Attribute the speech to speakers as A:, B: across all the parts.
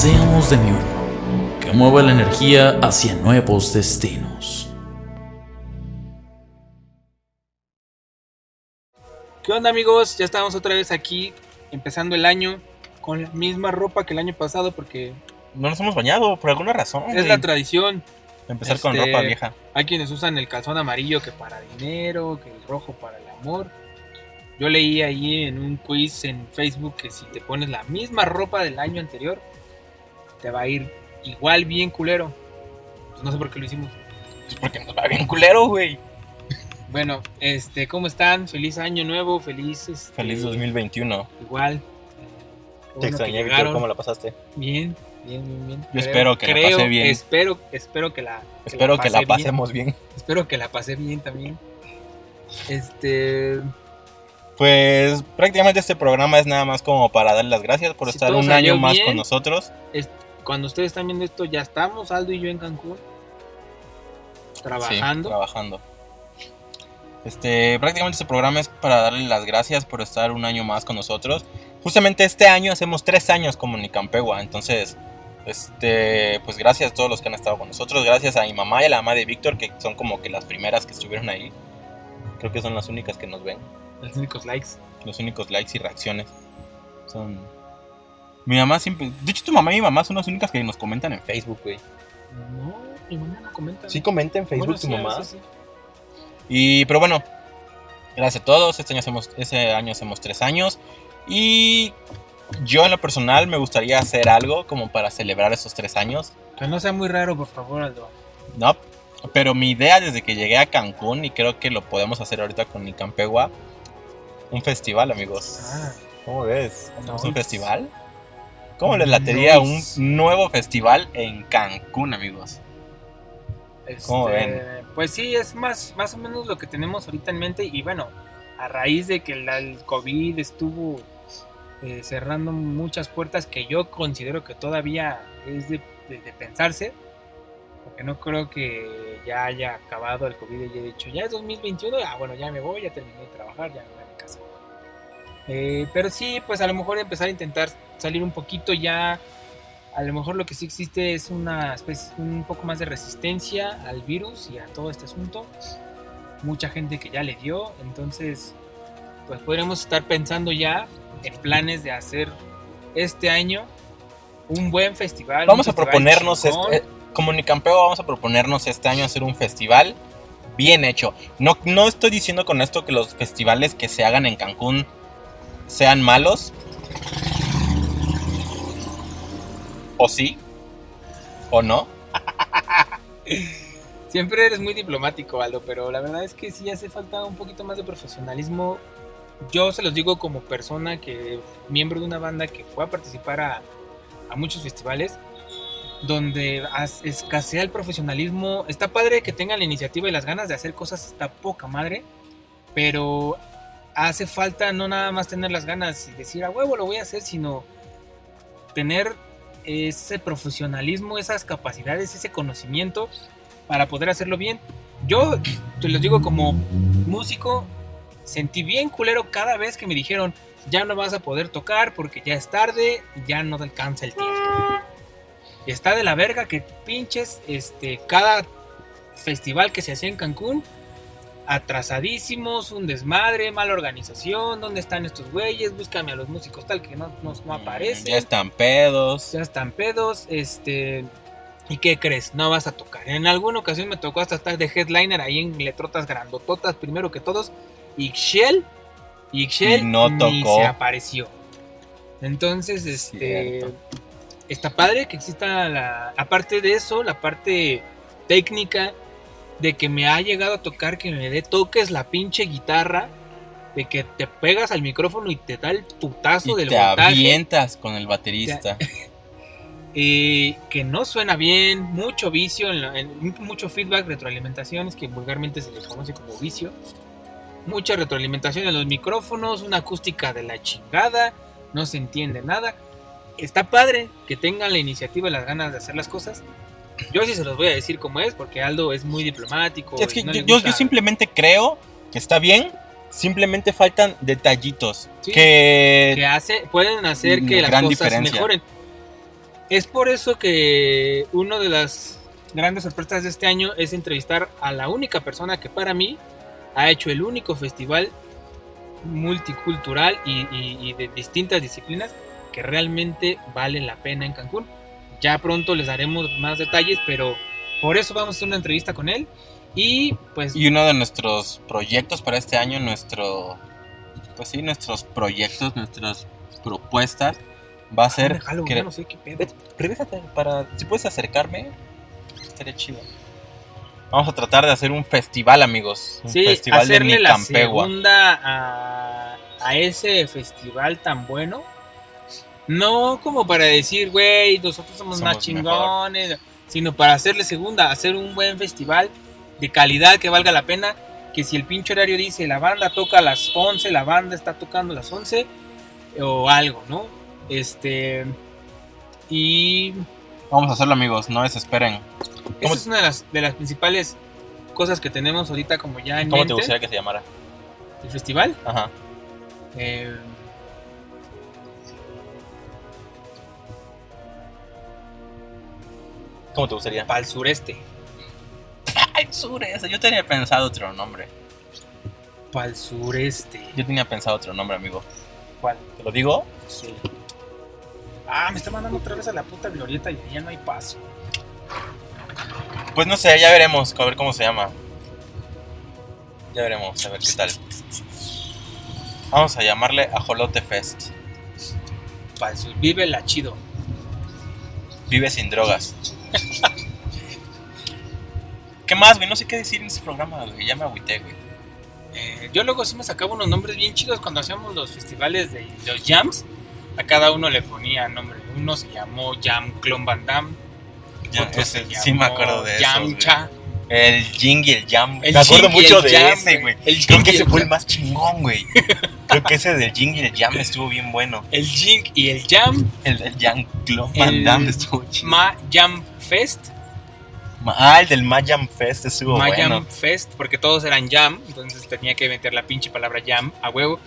A: Seamos de mi uno, que mueva la energía hacia nuevos destinos.
B: ¿Qué onda amigos? Ya estamos otra vez aquí, empezando el año con la misma ropa que el año pasado porque
C: No nos hemos bañado por alguna razón.
B: es
C: güey.
B: la tradición.
C: Empezar con
B: Este,
C: ropa vieja.
B: Hay quienes usan el calzón amarillo que para dinero, que el rojo para el amor. Yo leí ahí en un quiz en Facebook que si te pones la misma ropa del año anterior, te va a ir igual bien culero. Pues no sé por qué lo hicimos.
C: Pues porque nos va bien culero, güey.
B: Bueno, este, ¿cómo están? Feliz año nuevo, feliz este,
C: Feliz 2021.
B: Igual.
C: Te
B: que
C: extrañé, Víctor. ¿Cómo la pasaste?
B: Bien, bien, bien, bien.
C: Yo espero que la pase bien.
B: Espero, espero que la.
C: Espero que la
B: bien.
C: pasemos bien.
B: Espero que la pasé bien también. Este.
C: Pues prácticamente este programa es nada más como para dar las gracias por
B: Si
C: estar un año más
B: bien.
C: con nosotros.
B: es- cuando ustedes están viendo esto, ya estamos, Aldo y yo en Cancún.
C: Sí,
B: Trabajando.
C: trabajando. Este, prácticamente este programa es para darle las gracias por estar un año más con nosotros. Justamente este año hacemos tres años como Nicampegua, entonces, este, pues gracias a todos los que han estado con nosotros, gracias a mi mamá y a la mamá de Víctor, que son como que las primeras que estuvieron ahí. Creo que son las únicas que nos ven,
B: Los únicos likes.
C: los únicos likes y reacciones. Son... Mi mamá siempre... De hecho, tu mamá y mi mamá son las únicas que nos comentan en Facebook, güey.
B: No, mi mamá no comenta.
C: Sí comenta en Facebook
B: Bueno,
C: tu
B: sí,
C: mamá.
B: veces sí.
C: Y, pero bueno, gracias a todos. Este año hacemos, ese año hacemos tres años. Y yo en lo personal me gustaría hacer algo como para celebrar esos tres años.
B: Que no sea muy raro, por favor, Aldo.
C: No, pero mi idea desde que llegué a Cancún, y creo que lo podemos hacer ahorita con Nicampegua, un festival, amigos.
B: Ah,
C: ¿Cómo ves? ¿Hacemos un festival? ¿Cómo les latería
B: Nice.
C: un nuevo festival en Cancún, amigos? ¿Cómo
B: este,
C: ven?
B: Pues sí, es más, más o menos lo que tenemos ahorita en mente. Y bueno, a raíz de que la- el COVID estuvo eh, cerrando muchas puertas que yo considero que todavía es de, de- de pensarse. Porque no creo que ya haya acabado el COVID y haya dicho, ya es 2021, ah, bueno, ya me voy, ya terminé de trabajar, ya me voy a mi casa. Eh, pero sí, pues a lo mejor empezar a intentar salir un poquito ya a lo mejor lo que sí existe es una especie, un poco más de resistencia al virus y a todo este asunto. Mucha gente que ya le dio, entonces pues podremos estar pensando ya en planes de hacer este año un buen festival.
C: Vamos a
B: festival
C: proponernos, este, como Nicampeo, vamos a proponernos este año hacer un festival bien hecho. No, no estoy diciendo con esto que los festivales que se hagan en Cancún sean malos. ¿O sí? ¿O no?
B: Siempre eres muy diplomático, Aldo, pero la verdad es que sí hace falta un poquito más de profesionalismo. Yo se los digo como persona que, miembro de una banda que fue a participar a, a muchos festivales, donde as- escasea el profesionalismo. Está padre que tengan la iniciativa y las ganas de hacer cosas, está poca madre, pero hace falta no nada más tener las ganas y decir a huevo lo voy a hacer, sino tener ese profesionalismo, esas capacidades, ese conocimiento para poder hacerlo bien. Yo te los digo como músico, sentí bien culero cada vez que me dijeron, ya no vas a poder tocar porque ya es tarde, ya no te alcanza el tiempo. Y está de la verga que pinches este, cada festival que se hacía en Cancún, atrasadísimos, un desmadre, mala organización, ¿dónde están estos güeyes? Búscame a los músicos tal que no, no, no aparecen
C: Ya están pedos.
B: ya están pedos, este... ¿Y qué crees? No vas a tocar. En alguna ocasión me tocó hasta estar de headliner ahí en letrotas grandototas, primero que todos. Ixchel, Ixchel
C: Y no
B: ni
C: tocó.
B: se apareció. Entonces, este...
C: Cierto.
B: Está padre que exista la... Aparte de eso, la parte técnica de que me ha llegado a tocar que me dé toques la pinche guitarra. De que te pegas al micrófono y te da el putazo
C: Y
B: del
C: te
B: voltaje.
C: avientas con el baterista.
B: eh, que no suena bien, mucho vicio, en la- en- mucho feedback, retroalimentaciones, que vulgarmente se les conoce como vicio. Mucha retroalimentación en los micrófonos, una acústica de la chingada, no se entiende nada. Está padre que tengan la iniciativa y las ganas de hacer las cosas. Yo sí se los voy a decir como es, porque Aldo es muy diplomático.
C: Es que
B: no
C: yo,
B: gusta-
C: simplemente creo que está bien. Simplemente faltan detallitos.
B: Sí.
C: que
B: que hace, pueden hacer que las cosas
C: diferencia.
B: mejoren. Es por eso que una de las grandes sorpresas de este año es entrevistar a la única persona que para mí ha hecho el único festival multicultural y, y- y de distintas disciplinas que realmente vale la pena en Cancún. Ya pronto les daremos más detalles, pero por eso vamos a hacer una entrevista con él. Y pues
C: Y uno de nuestros proyectos para este año, nuestro. Pues sí, nuestros proyectos, nuestras propuestas, va a ser.
B: Ah, déjalo,
C: que-
B: no sé qué pedo.
C: Para. Si puedes acercarme, estaría chido. Vamos a tratar de hacer un festival, amigos. Un
B: Sí,
C: festival de
B: hacerle la
C: Nicampegua.
B: segunda a, a ese festival tan bueno. No como para decir, güey, nosotros somos, más chingones, sino para hacerle segunda, hacer un buen festival de calidad que valga la pena. Que si el pinche horario dice la banda toca a las 11, la banda está tocando a las 11 o algo, ¿no? Este. Y
C: Vamos a hacerlo, amigos. No desesperen.
B: esa
C: ¿Cómo-
B: es una de las, de las principales cosas que tenemos ahorita como ya en
C: ¿Cómo te gustaría que se llamara?
B: El festival.
C: Ajá.
B: Eh,
C: ¿Cómo te gustaría?
B: para el sureste.
C: Ay, sureste. Yo tenía pensado otro nombre.
B: Para el sureste.
C: Yo tenía pensado otro nombre, amigo.
B: ¿Cuál?
C: ¿Te lo digo?
B: Sí. Ah, me está mandando otra vez a la puta glorieta y ya no hay paso.
C: Pues no sé, ya veremos. A ver cómo se llama. Ya veremos, a ver qué tal. Vamos a llamarle Ajolote Fest.
B: Para el sur. Vive la chido.
C: Vive sin drogas. ¿Qué más, güey? No sé qué decir en este programa, güey. Ya me agüité, güey.
B: Eh, yo luego sí me sacaba unos nombres bien chidos cuando hacíamos los festivales de los jams. A cada uno le ponía nombre. Uno se llamó Jam Clon Van Damme.
C: Ya,
B: otro
C: ese-
B: se
C: sí me
B: llamó
C: acuerdo de eso.
B: Yamcha.
C: El Jing y el Jam.
B: El
C: me acuerdo mucho
B: el
C: de
B: Jam,
C: ese, güey. Creo que ese fue el más chingón, güey. Creo que ese del Jing y el Jam estuvo bien bueno.
B: El Jing y el Jam.
C: El, el Jam Club Van Damme estuvo chido.
B: Ma Jam Fest.
C: Ah, el del Mayam Fest estuvo
B: Ma
C: bueno.
B: Jam Fest, porque todos eran Jam, entonces tenía que meter la pinche palabra Jam a huevo.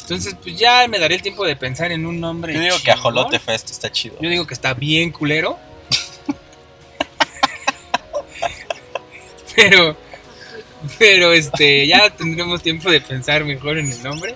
B: Entonces, pues ya me daré el tiempo de pensar en un nombre.
C: Yo digo que
B: chingón.
C: Ajolote Fest está chido.
B: Yo digo que está bien culero. pero, pero este, ya tendremos tiempo de pensar mejor en el nombre.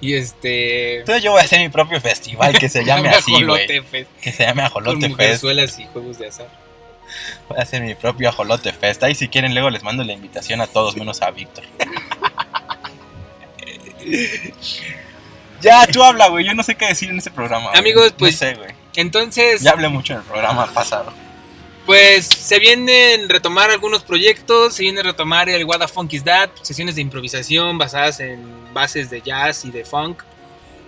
B: Y este.
C: Entonces yo voy a hacer mi propio festival que se llame así, güey.
B: Ajolote Fest,
C: Que se llame Ajolote Fest.
B: y juegos de azar.
C: Voy a hacer mi propio Ajolote Fest. Ahí si quieren luego les mando la invitación a todos menos a Víctor. ya, tú habla, güey. Yo no sé qué decir en ese programa.
B: Amigos,
C: No
B: pues-
C: sé, güey.
B: Entonces.
C: Ya hablé mucho en el programa pasado.
B: Pues se vienen retomar algunos proyectos, se viene a retomar el What the Funk is That, sesiones de improvisación basadas en bases de jazz y de funk,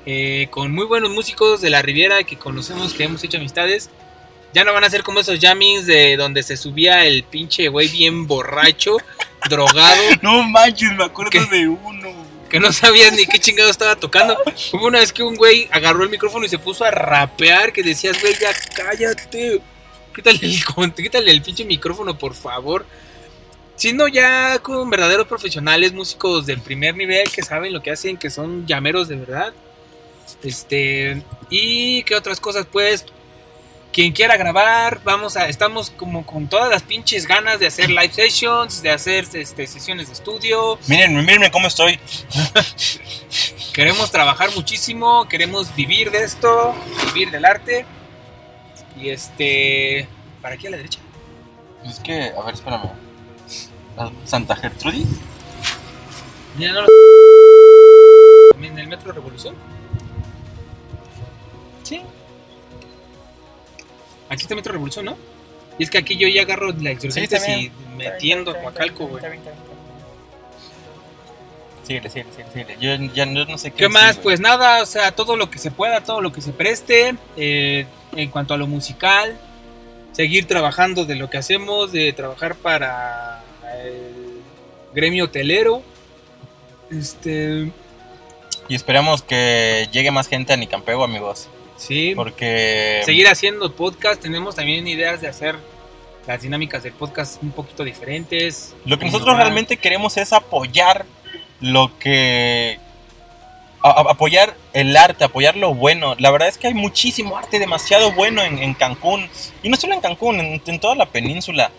B: eh, con muy buenos músicos de la Riviera que conocemos, que hemos hecho amistades. Ya no van a ser como esos jammings de donde se subía el pinche güey bien borracho, drogado,
C: No manches, me acuerdo
B: ¿Qué?
C: de uno.
B: que no sabía ni qué chingado estaba tocando. Hubo una vez que un güey agarró el micrófono y se puso a rapear, que decías, güey, ya cállate. Quítale el, con- quítale el pinche micrófono, por favor. Sino ya con verdaderos profesionales, músicos del primer nivel que saben lo que hacen, que son llameros de verdad. Este, y qué otras cosas, pues. Quien quiera grabar, vamos a, estamos como con todas las pinches ganas de hacer live sessions, de hacer este, sesiones de estudio,
C: Miren, mírenme cómo estoy.
B: Queremos trabajar muchísimo, queremos vivir de esto, vivir del arte. Y este. ¿Para aquí a la derecha?
C: Es que, a ver, espérame. ¿A Santa Gertrudis.
B: Mira, no lo- ¿En el Metro Revolución?
C: Sí.
B: Aquí está Metro Revolución, ¿no? Y es que aquí yo ya agarro la insurgentes
C: está
B: y metiendo a Coacalco, güey.
C: Síguele, síguele, síguele, síguele. Yo ya no, no sé qué.
B: ¿Qué más? Pues nada, o sea, todo lo que se pueda, todo lo que se preste. eh, en cuanto a lo musical, seguir trabajando de lo que hacemos, de trabajar para el gremio hotelero. Este,
C: Y esperemos que llegue más gente a Nicampego, amigos.
B: sí,
C: Porque.
B: seguir haciendo podcast. Tenemos también ideas de hacer las dinámicas del podcast un poquito diferentes.
C: Lo que nosotros realmente queremos es apoyar lo que. Apoyar el arte, apoyar lo bueno. La verdad es que hay muchísimo arte demasiado bueno en, Cancún. Y no solo en Cancún, en toda la península.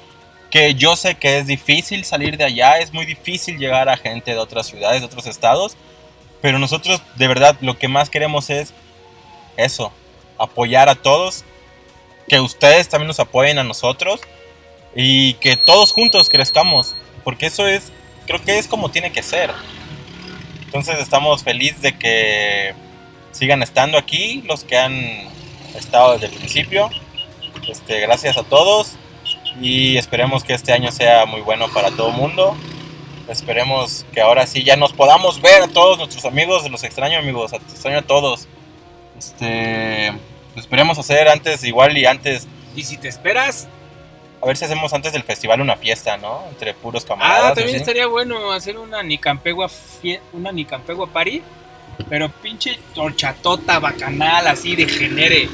C: Que yo sé que es difícil salir de allá, es muy difícil llegar a gente de otras ciudades, de otros estados. Pero nosotros, de verdad, lo que más queremos es eso: apoyar a todos. Que ustedes también nos apoyen a nosotros. Y que todos juntos crezcamos. Porque eso es, creo que es como tiene que ser. Entonces estamos felices de que sigan estando aquí, los que han estado desde el principio. Este, gracias a todos y esperemos que este año sea muy bueno para todo el mundo. Esperemos que ahora sí ya nos podamos ver a todos nuestros amigos, los extraño amigos, extraño a todos. Este, esperemos hacer antes igual y antes,
B: Y si te esperas,
C: a ver si hacemos antes del festival una fiesta, ¿no? Entre puros camaradas.
B: Ah, también estaría bueno hacer una Nicampegua una Nicampegua party, pero pinche horchatota bacanal así de genere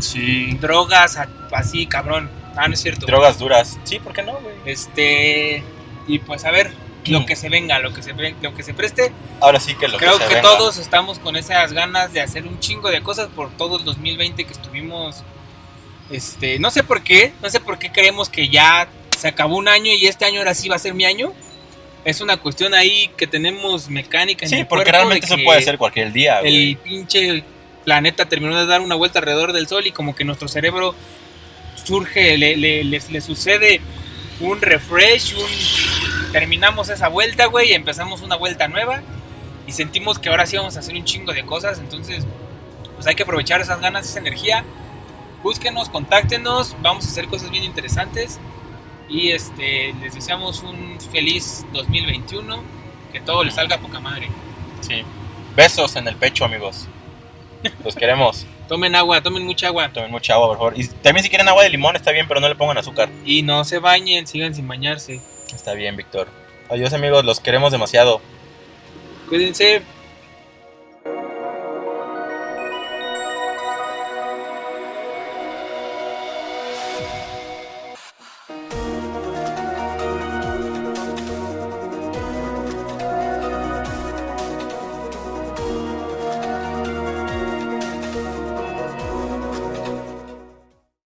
C: Sí.
B: drogas así cabrón. Ah, no es cierto.
C: Drogas duras. Sí, ¿por qué no, güey?
B: Este y pues a ver lo que se venga, lo que se lo que se preste.
C: Ahora sí que lo
B: Creo
C: que
B: que,
C: se venga.
B: todos estamos con esas ganas de hacer un chingo de cosas por todo el 2020 que estuvimos este, no sé por qué, no sé por qué creemos que ya se acabó un año y este año ahora sí va a ser mi año. Es una cuestión ahí que tenemos mecánica en
C: Sí,
B: el
C: porque realmente eso puede ser cualquier día, güey.
B: El pinche planeta terminó de dar una vuelta alrededor del sol y como que nuestro cerebro surge, le, le- le- le sucede un refresh, un terminamos esa vuelta, güey, y empezamos una vuelta nueva y sentimos que ahora sí vamos a hacer un chingo de cosas, entonces pues hay que aprovechar esas ganas, esa energía. Búsquenos, contáctenos, vamos a hacer cosas bien interesantes y este les deseamos un feliz 2021, que todo les salga a poca madre.
C: Sí. Besos en el pecho, amigos. Los queremos.
B: Tomen agua, tomen mucha agua.
C: Tomen mucha agua, por favor. Y también si quieren agua de limón está bien, pero no le pongan azúcar.
B: Y no se bañen, sigan sin bañarse.
C: Está bien, Víctor. Adiós, amigos. Los queremos demasiado.
B: Cuídense.